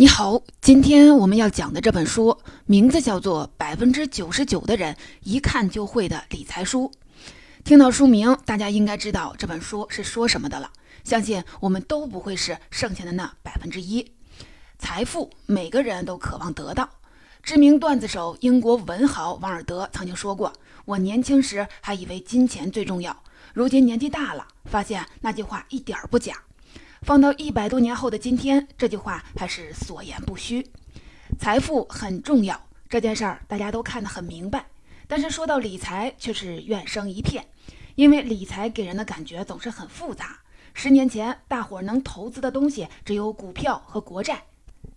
你好，今天我们要讲的这本书名字叫做《百分之九十九的人一看就会的理财书》。听到书名，大家应该知道这本书是说什么的了。相信我们都不会是剩下的那百分之一。财富，每个人都渴望得到。知名段子手、英国文豪王尔德曾经说过：“我年轻时还以为金钱最重要，如今年纪大了，发现那句话一点儿不假。”放到一百多年后的今天，这句话还是所言不虚。财富很重要，这件事儿大家都看得很明白。但是说到理财，却是怨声一片，因为理财给人的感觉总是很复杂。十年前，大伙儿能投资的东西只有股票和国债，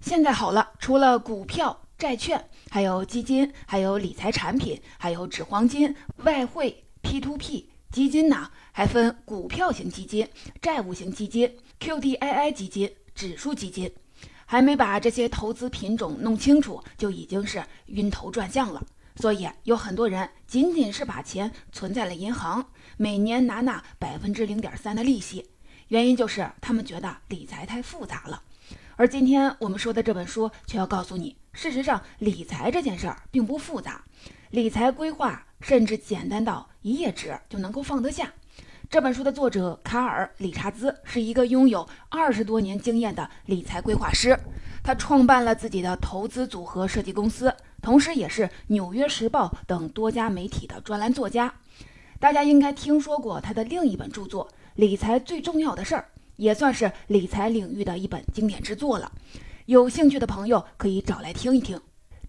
现在好了，除了股票、债券，还有基金，还有理财产品，还有纸黄金、外汇、P2P 基金呢，还分股票型基金、债务型基金。QDII 基金、指数基金，还没把这些投资品种弄清楚，就已经是晕头转向了。所以有很多人仅仅是把钱存在了银行，每年拿那百分之零点三的利息，原因就是他们觉得理财太复杂了。而今天我们说的这本书却要告诉你，事实上理财这件事儿并不复杂，理财规划甚至简单到一页纸就能够放得下。这本书的作者卡尔·理查兹是一个拥有二十多年经验的理财规划师，他创办了自己的投资组合设计公司，同时也是《纽约时报》等多家媒体的专栏作家。大家应该听说过他的另一本著作《理财最重要的事儿》，也算是理财领域的一本经典之作了。有兴趣的朋友可以找来听一听。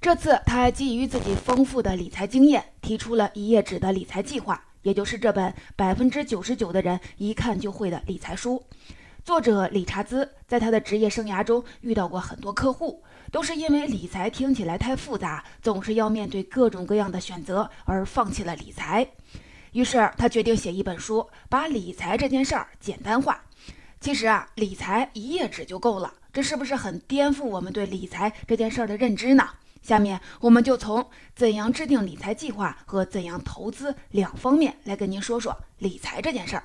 这次他基于自己丰富的理财经验，提出了一页纸的理财计划。也就是这本百分之九十九的人一看就会的理财书，作者理查兹在他的职业生涯中遇到过很多客户，都是因为理财听起来太复杂，总是要面对各种各样的选择而放弃了理财。于是他决定写一本书，把理财这件事儿简单化。其实啊，理财一页纸就够了，这是不是很颠覆我们对理财这件事儿的认知呢？下面我们就从怎样制定理财计划和怎样投资两方面来跟您说说理财这件事儿。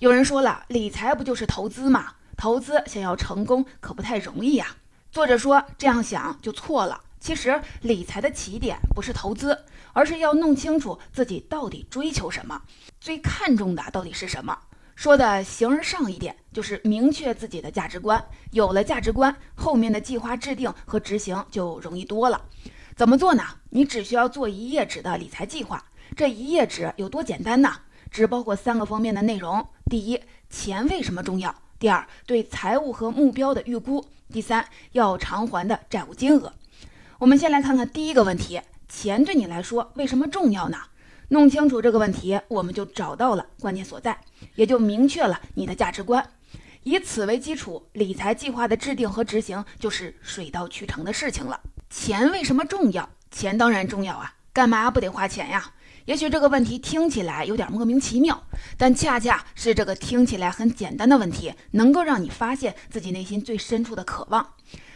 有人说了，理财不就是投资吗？投资想要成功可不太容易呀。作者说这样想就错了。其实理财的起点不是投资，而是要弄清楚自己到底追求什么，最看重的到底是什么。说的形而上一点，就是明确自己的价值观。有了价值观，后面的计划制定和执行就容易多了。怎么做呢？你只需要做一页纸的理财计划。这一页纸有多简单呢？只包括三个方面的内容：第一，钱为什么重要；第二，对财务和目标的预估；第三，要偿还的债务金额。我们先来看看第一个问题：钱对你来说为什么重要呢？弄清楚这个问题，我们就找到了关键所在，也就明确了你的价值观。以此为基础，理财计划的制定和执行就是水到渠成的事情了。钱为什么重要？钱当然重要啊，干嘛不得花钱呀？也许这个问题听起来有点莫名其妙，但恰恰是这个听起来很简单的问题，能够让你发现自己内心最深处的渴望。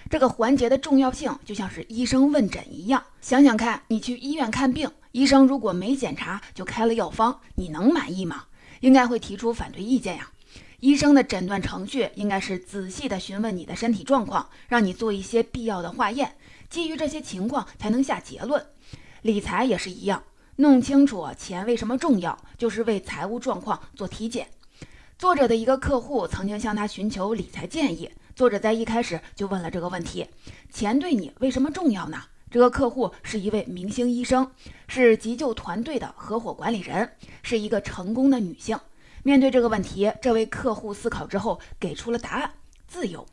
这个环节的重要性就像是医生问诊一样。想想看，你去医院看病。医生如果没检查就开了药方，你能满意吗？应该会提出反对意见呀。医生的诊断程序应该是仔细的询问你的身体状况，让你做一些必要的化验，基于这些情况才能下结论。理财也是一样，弄清楚钱为什么重要，就是为财务状况做体检。作者的一个客户曾经向他寻求理财建议，作者在一开始就问了这个问题：钱对你为什么重要呢？这个客户是一位明星医生，是急救团队的合伙管理人，是一个成功的女性。面对这个问题，这位客户思考之后给出了答案：自由。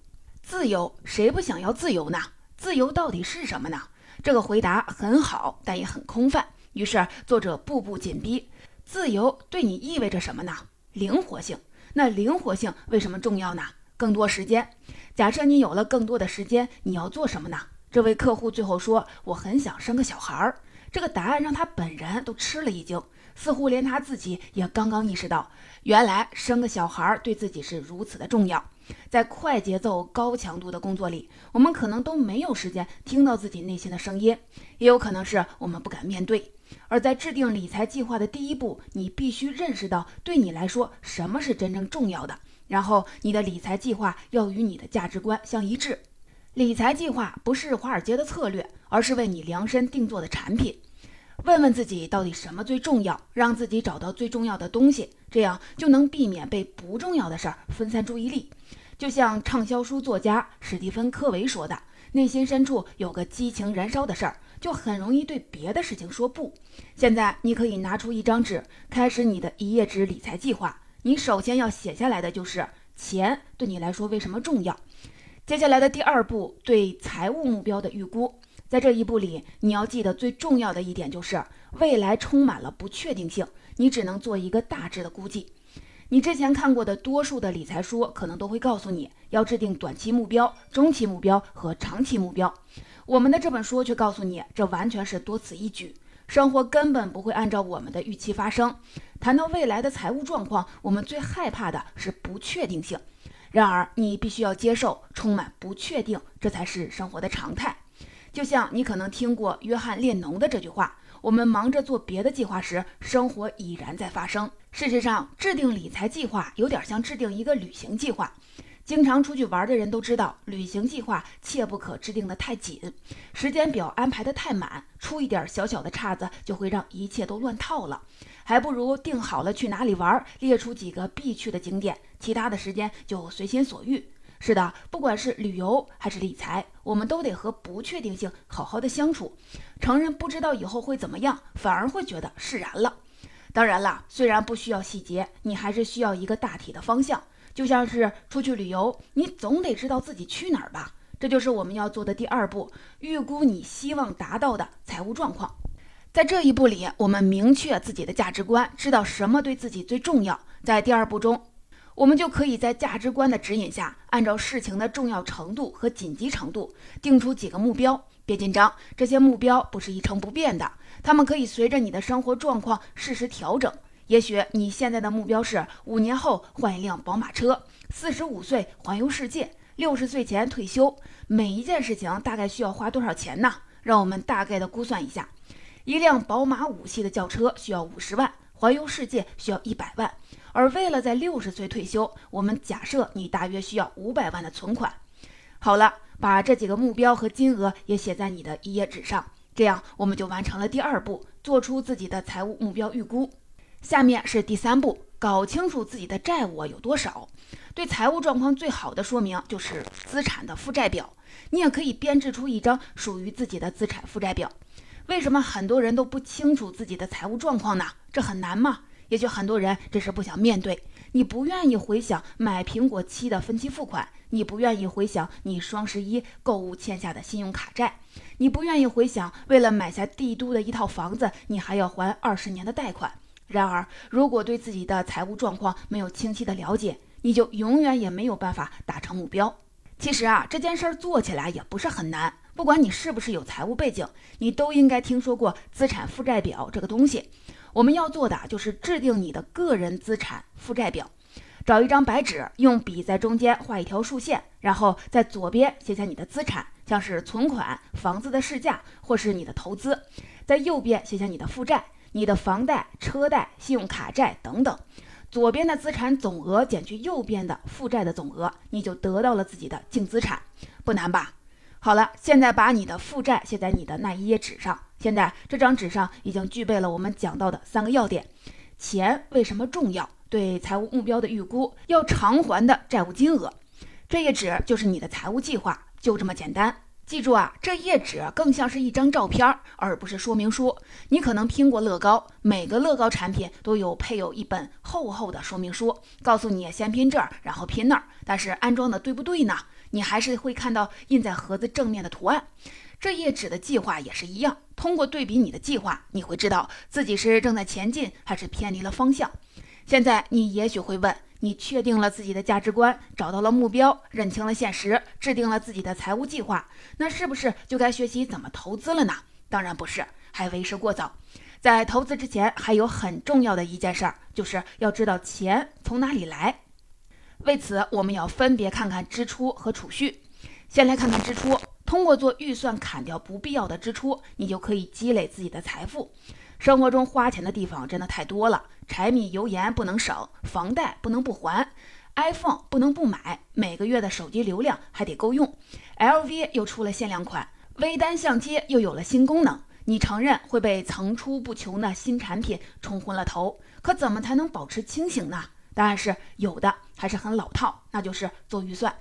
自由，谁不想要自由呢？自由到底是什么呢？这个回答很好，但也很空泛。于是作者步步紧逼：自由对你意味着什么呢？灵活性。那灵活性为什么重要呢？更多时间。假设你有了更多的时间，你要做什么呢？这位客户最后说：“我很想生个小孩儿。”这个答案让他本人都吃了一惊，似乎连他自己也刚刚意识到，原来生个小孩儿对自己是如此的重要。在快节奏、高强度的工作里，我们可能都没有时间听到自己内心的声音，也有可能是我们不敢面对。而在制定理财计划的第一步，你必须认识到对你来说什么是真正重要的，然后你的理财计划要与你的价值观相一致。理财计划不是华尔街的策略，而是为你量身定做的产品。问问自己到底什么最重要，让自己找到最重要的东西，这样就能避免被不重要的事儿分散注意力。就像畅销书作家史蒂芬·科维说的：“内心深处有个激情燃烧的事儿，就很容易对别的事情说不。”现在你可以拿出一张纸，开始你的一页纸理财计划。你首先要写下来的就是钱对你来说为什么重要。接下来的第二步，对财务目标的预估。在这一步里，你要记得最重要的一点就是未来充满了不确定性，你只能做一个大致的估计。你之前看过的多数的理财书可能都会告诉你要制定短期目标、中期目标和长期目标。我们的这本书却告诉你，这完全是多此一举，生活根本不会按照我们的预期发生。谈到未来的财务状况，我们最害怕的是不确定性。然而，你必须要接受充满不确定，这才是生活的常态。就像你可能听过约翰列侬的这句话：“我们忙着做别的计划时，生活已然在发生。”事实上，制定理财计划有点像制定一个旅行计划。经常出去玩的人都知道，旅行计划切不可制定的太紧，时间表安排的太满，出一点小小的岔子就会让一切都乱套了。还不如定好了去哪里玩，列出几个必去的景点，其他的时间就随心所欲。是的，不管是旅游还是理财，我们都得和不确定性好好的相处。承认不知道以后会怎么样，反而会觉得释然了。当然了，虽然不需要细节，你还是需要一个大体的方向。就像是出去旅游，你总得知道自己去哪儿吧？这就是我们要做的第二步，预估你希望达到的财务状况。在这一步里，我们明确自己的价值观，知道什么对自己最重要。在第二步中，我们就可以在价值观的指引下，按照事情的重要程度和紧急程度，定出几个目标。别紧张，这些目标不是一成不变的，他们可以随着你的生活状况适时调整。也许你现在的目标是五年后换一辆宝马车，四十五岁环游世界，六十岁前退休。每一件事情大概需要花多少钱呢？让我们大概的估算一下：一辆宝马五系的轿车需要五十万，环游世界需要一百万。而为了在六十岁退休，我们假设你大约需要五百万的存款。好了，把这几个目标和金额也写在你的一页纸上，这样我们就完成了第二步，做出自己的财务目标预估。下面是第三步，搞清楚自己的债务有多少。对财务状况最好的说明就是资产的负债表。你也可以编制出一张属于自己的资产负债表。为什么很多人都不清楚自己的财务状况呢？这很难吗？也许很多人只是不想面对。你不愿意回想买苹果七的分期付款，你不愿意回想你双十一购物欠下的信用卡债，你不愿意回想为了买下帝都的一套房子，你还要还二十年的贷款。然而，如果对自己的财务状况没有清晰的了解，你就永远也没有办法达成目标。其实啊，这件事儿做起来也不是很难。不管你是不是有财务背景，你都应该听说过资产负债表这个东西。我们要做的就是制定你的个人资产负债表。找一张白纸，用笔在中间画一条竖线，然后在左边写下你的资产，像是存款、房子的市价或是你的投资；在右边写下你的负债。你的房贷、车贷、信用卡债等等，左边的资产总额减去右边的负债的总额，你就得到了自己的净资产，不难吧？好了，现在把你的负债写在你的那一页纸上。现在这张纸上已经具备了我们讲到的三个要点：钱为什么重要？对财务目标的预估，要偿还的债务金额。这页纸就是你的财务计划，就这么简单。记住啊，这页纸更像是一张照片，而不是说明书。你可能拼过乐高，每个乐高产品都有配有一本厚厚的说明书，告诉你先拼这儿，然后拼那儿。但是安装的对不对呢？你还是会看到印在盒子正面的图案。这页纸的计划也是一样，通过对比你的计划，你会知道自己是正在前进，还是偏离了方向。现在你也许会问。你确定了自己的价值观，找到了目标，认清了现实，制定了自己的财务计划，那是不是就该学习怎么投资了呢？当然不是，还为时过早。在投资之前，还有很重要的一件事儿，就是要知道钱从哪里来。为此，我们要分别看看支出和储蓄。先来看看支出，通过做预算砍掉不必要的支出，你就可以积累自己的财富。生活中花钱的地方真的太多了，柴米油盐不能省，房贷不能不还，iPhone 不能不买，每个月的手机流量还得够用。LV 又出了限量款，微单相机又有了新功能。你承认会被层出不穷的新产品冲昏了头，可怎么才能保持清醒呢？答案是有的，还是很老套，那就是做预算。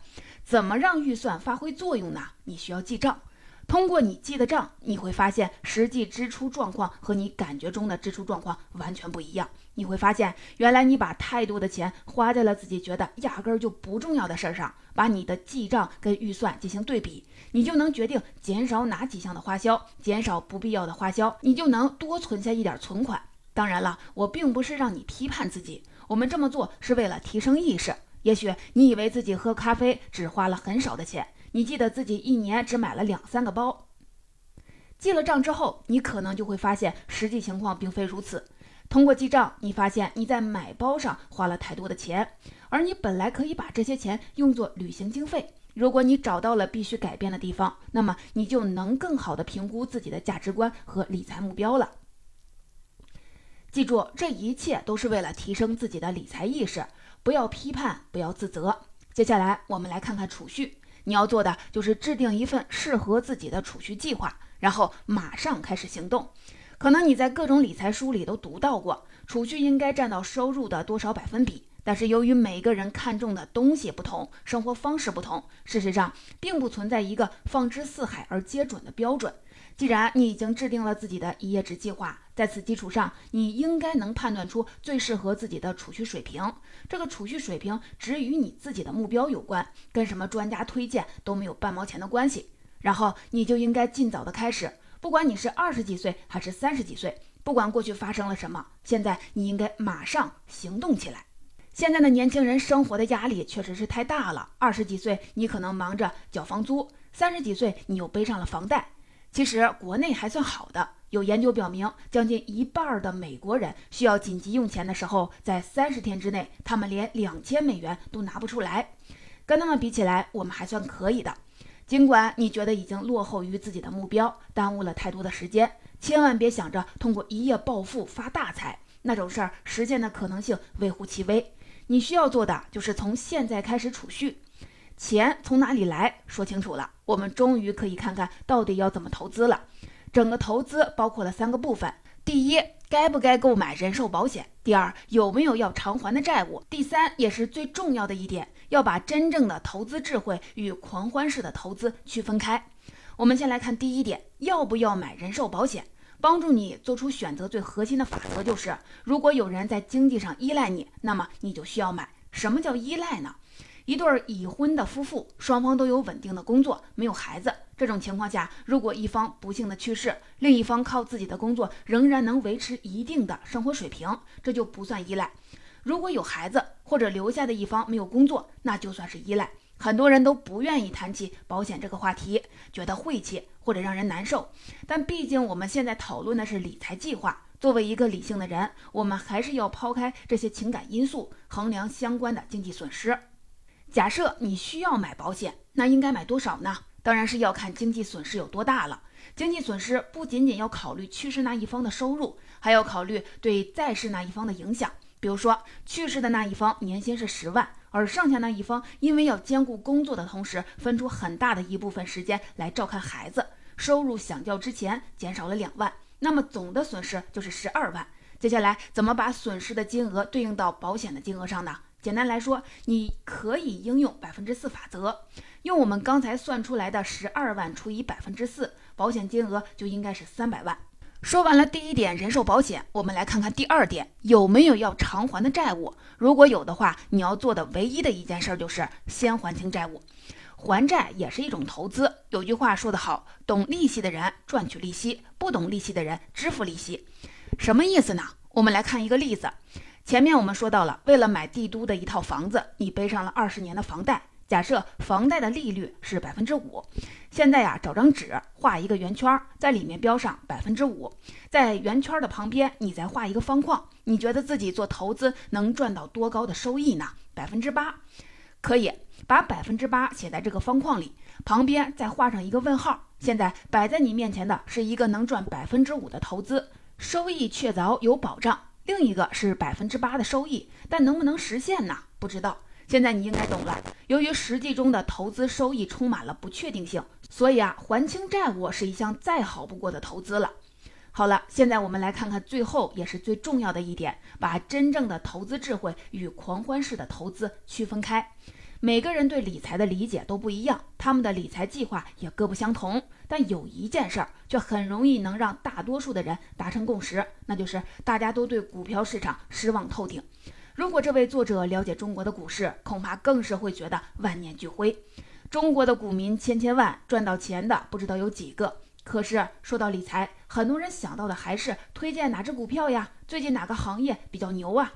怎么让预算发挥作用呢？你需要记账。通过你记的账，你会发现实际支出状况和你感觉中的支出状况完全不一样。你会发现，原来你把太多的钱花在了自己觉得压根儿就不重要的事儿上。把你的记账跟预算进行对比，你就能决定减少哪几项的花销，减少不必要的花销，你就能多存下一点存款。当然了，我并不是让你批判自己，我们这么做是为了提升意识。也许你以为自己喝咖啡只花了很少的钱。你记得自己一年只买了两三个包，记了账之后，你可能就会发现实际情况并非如此。通过记账，你发现你在买包上花了太多的钱，而你本来可以把这些钱用作旅行经费。如果你找到了必须改变的地方，那么你就能更好的评估自己的价值观和理财目标了。记住，这一切都是为了提升自己的理财意识，不要批判，不要自责。接下来，我们来看看储蓄。你要做的就是制定一份适合自己的储蓄计划，然后马上开始行动。可能你在各种理财书里都读到过，储蓄应该占到收入的多少百分比。但是由于每个人看重的东西不同，生活方式不同，事实上并不存在一个放之四海而皆准的标准。既然你已经制定了自己的一页纸计划，在此基础上，你应该能判断出最适合自己的储蓄水平。这个储蓄水平只与你自己的目标有关，跟什么专家推荐都没有半毛钱的关系。然后你就应该尽早的开始，不管你是二十几岁还是三十几岁，不管过去发生了什么，现在你应该马上行动起来。现在的年轻人生活的压力确实是太大了。二十几岁你可能忙着缴房租，三十几岁你又背上了房贷。其实国内还算好的，有研究表明，将近一半的美国人需要紧急用钱的时候，在三十天之内，他们连两千美元都拿不出来。跟他们比起来，我们还算可以的。尽管你觉得已经落后于自己的目标，耽误了太多的时间，千万别想着通过一夜暴富发大财，那种事儿实现的可能性微乎其微。你需要做的就是从现在开始储蓄。钱从哪里来说清楚了，我们终于可以看看到底要怎么投资了。整个投资包括了三个部分：第一，该不该购买人寿保险；第二，有没有要偿还的债务；第三，也是最重要的一点，要把真正的投资智慧与狂欢式的投资区分开。我们先来看第一点，要不要买人寿保险？帮助你做出选择最核心的法则就是：如果有人在经济上依赖你，那么你就需要买。什么叫依赖呢？一对已婚的夫妇，双方都有稳定的工作，没有孩子。这种情况下，如果一方不幸的去世，另一方靠自己的工作仍然能维持一定的生活水平，这就不算依赖。如果有孩子或者留下的一方没有工作，那就算是依赖。很多人都不愿意谈起保险这个话题，觉得晦气或者让人难受。但毕竟我们现在讨论的是理财计划，作为一个理性的人，我们还是要抛开这些情感因素，衡量相关的经济损失。假设你需要买保险，那应该买多少呢？当然是要看经济损失有多大了。经济损失不仅仅要考虑去世那一方的收入，还要考虑对在世那一方的影响。比如说，去世的那一方年薪是十万，而剩下那一方因为要兼顾工作的同时，分出很大的一部分时间来照看孩子，收入相较之前减少了两万，那么总的损失就是十二万。接下来怎么把损失的金额对应到保险的金额上呢？简单来说，你可以应用百分之四法则，用我们刚才算出来的十二万除以百分之四，保险金额就应该是三百万。说完了第一点人寿保险，我们来看看第二点，有没有要偿还的债务？如果有的话，你要做的唯一的一件事就是先还清债务。还债也是一种投资。有句话说得好，懂利息的人赚取利息，不懂利息的人支付利息。什么意思呢？我们来看一个例子。前面我们说到了，为了买帝都的一套房子，你背上了二十年的房贷。假设房贷的利率是百分之五，现在呀，找张纸画一个圆圈，在里面标上百分之五，在圆圈的旁边你再画一个方框。你觉得自己做投资能赚到多高的收益呢？百分之八，可以把百分之八写在这个方框里，旁边再画上一个问号。现在摆在你面前的是一个能赚百分之五的投资，收益确凿有保障。另一个是百分之八的收益，但能不能实现呢？不知道。现在你应该懂了，由于实际中的投资收益充满了不确定性，所以啊，还清债务是一项再好不过的投资了。好了，现在我们来看看最后也是最重要的一点，把真正的投资智慧与狂欢式的投资区分开。每个人对理财的理解都不一样，他们的理财计划也各不相同。但有一件事儿却很容易能让大多数的人达成共识，那就是大家都对股票市场失望透顶。如果这位作者了解中国的股市，恐怕更是会觉得万念俱灰。中国的股民千千万，赚到钱的不知道有几个。可是说到理财，很多人想到的还是推荐哪只股票呀？最近哪个行业比较牛啊？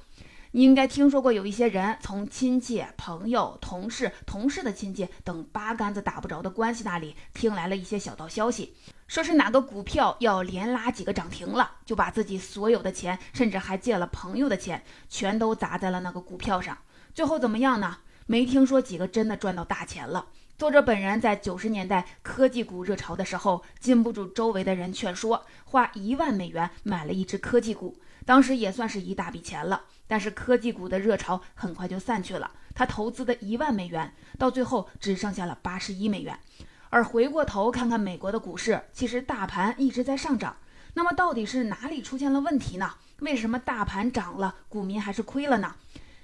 你应该听说过有一些人从亲戚、朋友、同事、同事的亲戚等八竿子打不着的关系那里听来了一些小道消息，说是哪个股票要连拉几个涨停了，就把自己所有的钱，甚至还借了朋友的钱，全都砸在了那个股票上。最后怎么样呢？没听说几个真的赚到大钱了。作者本人在九十年代科技股热潮的时候，禁不住周围的人劝说，花一万美元买了一只科技股，当时也算是一大笔钱了。但是科技股的热潮很快就散去了，他投资的一万美元到最后只剩下了八十一美元。而回过头看看美国的股市，其实大盘一直在上涨。那么到底是哪里出现了问题呢？为什么大盘涨了，股民还是亏了呢？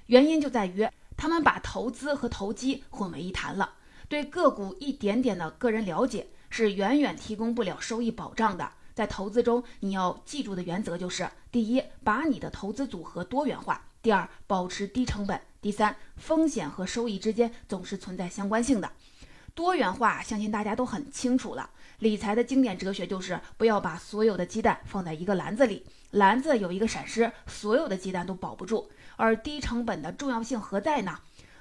原因就在于他们把投资和投机混为一谈了。对个股一点点的个人了解是远远提供不了收益保障的。在投资中，你要记住的原则就是：第一，把你的投资组合多元化；第二，保持低成本；第三，风险和收益之间总是存在相关性的。多元化，相信大家都很清楚了。理财的经典哲学就是不要把所有的鸡蛋放在一个篮子里，篮子有一个闪失，所有的鸡蛋都保不住。而低成本的重要性何在呢？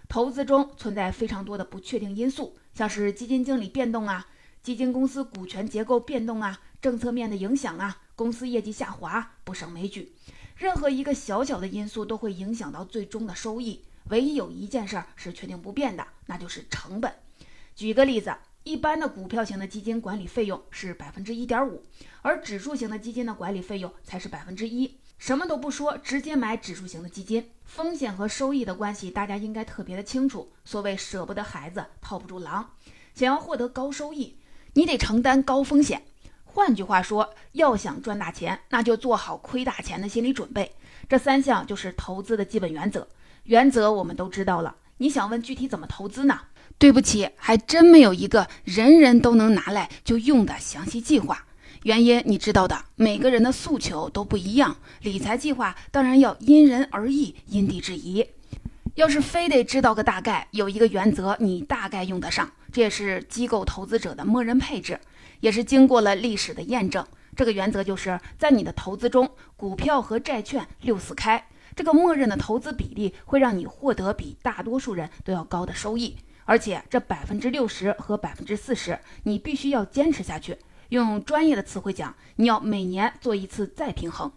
投资中存在非常多的不确定因素，像是基金经理变动啊、基金公司股权结构变动啊、政策面的影响啊、公司业绩下滑，不胜枚举。任何一个小小的因素都会影响到最终的收益。唯一有一件事儿是确定不变的，那就是成本。举个例子，一般的股票型的基金管理费用是百分之一点五，而指数型的基金的管理费用才是百分之一。什么都不说，直接买指数型的基金，风险和收益的关系大家应该特别的清楚。所谓舍不得孩子套不住狼，想要获得高收益，你得承担高风险。换句话说，要想赚大钱，那就做好亏大钱的心理准备。这三项就是投资的基本原则。原则我们都知道了，你想问具体怎么投资呢？对不起，还真没有一个人人都能拿来就用的详细计划。原因你知道的，每个人的诉求都不一样，理财计划当然要因人而异，因地制宜。要是非得知道个大概，有一个原则你大概用得上，这也是机构投资者的默认配置，也是经过了历史的验证。这个原则就是在你的投资中，股票和债券六四开，这个默认的投资比例会让你获得比大多数人都要高的收益，而且这百分之六十和百分之四十，你必须要坚持下去。用专业的词汇讲，你要每年做一次再平衡。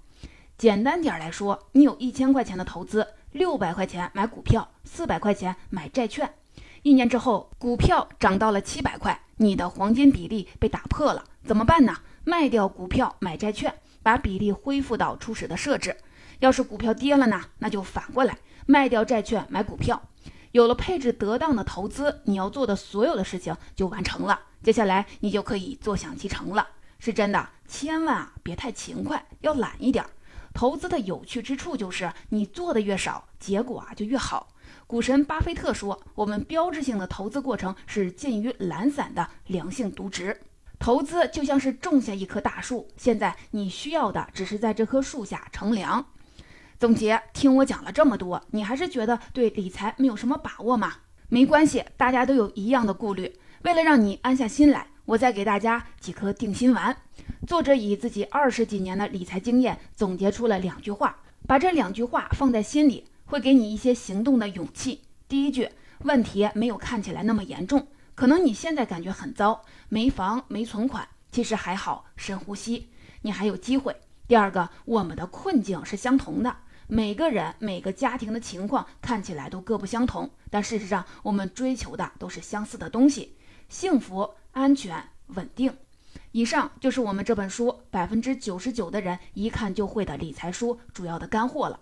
简单点来说，你有一千块钱的投资，六百块钱买股票，四百块钱买债券。一年之后，股票涨到了七百块，你的黄金比例被打破了，怎么办呢？卖掉股票买债券，把比例恢复到初始的设置。要是股票跌了呢？那就反过来卖掉债券买股票。有了配置得当的投资，你要做的所有的事情就完成了。接下来你就可以坐享其成了。是真的，千万别太勤快，要懒一点。投资的有趣之处就是你做的越少，结果啊就越好。股神巴菲特说：“我们标志性的投资过程是近于懒散的良性渎职。投资就像是种下一棵大树，现在你需要的只是在这棵树下乘凉。”总结，听我讲了这么多，你还是觉得对理财没有什么把握吗？没关系，大家都有一样的顾虑。为了让你安下心来，我再给大家几颗定心丸。作者以自己二十几年的理财经验总结出了两句话，把这两句话放在心里，会给你一些行动的勇气。第一句，问题没有看起来那么严重，可能你现在感觉很糟，没房没存款，其实还好，深呼吸，你还有机会。第二个，我们的困境是相同的。每个人、每个家庭的情况看起来都各不相同，但事实上，我们追求的都是相似的东西：幸福、安全、稳定。以上就是我们这本书百分之九十九的人一看就会的理财书主要的干货了。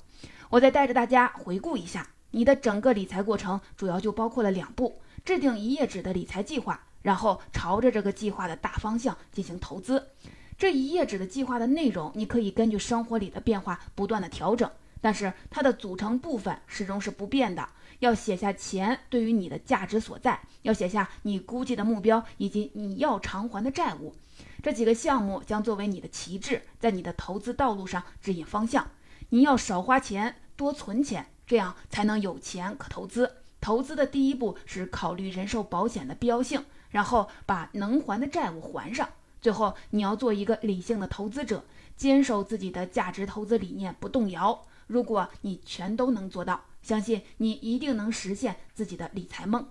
我再带着大家回顾一下。你的整个理财过程主要就包括了两步：制定一页纸的理财计划，然后朝着这个计划的大方向进行投资。这一页纸的计划的内容，你可以根据生活里的变化不断的调整，但是它的组成部分始终是不变的。要写下钱对于你的价值所在，要写下你估计的目标以及你要偿还的债务。这几个项目将作为你的旗帜，在你的投资道路上指引方向。你要少花钱，多存钱，这样才能有钱可投资。投资的第一步是考虑人寿保险的必要性，然后把能还的债务还上。最后，你要做一个理性的投资者，坚守自己的价值投资理念不动摇。如果你全都能做到，相信你一定能实现自己的理财梦。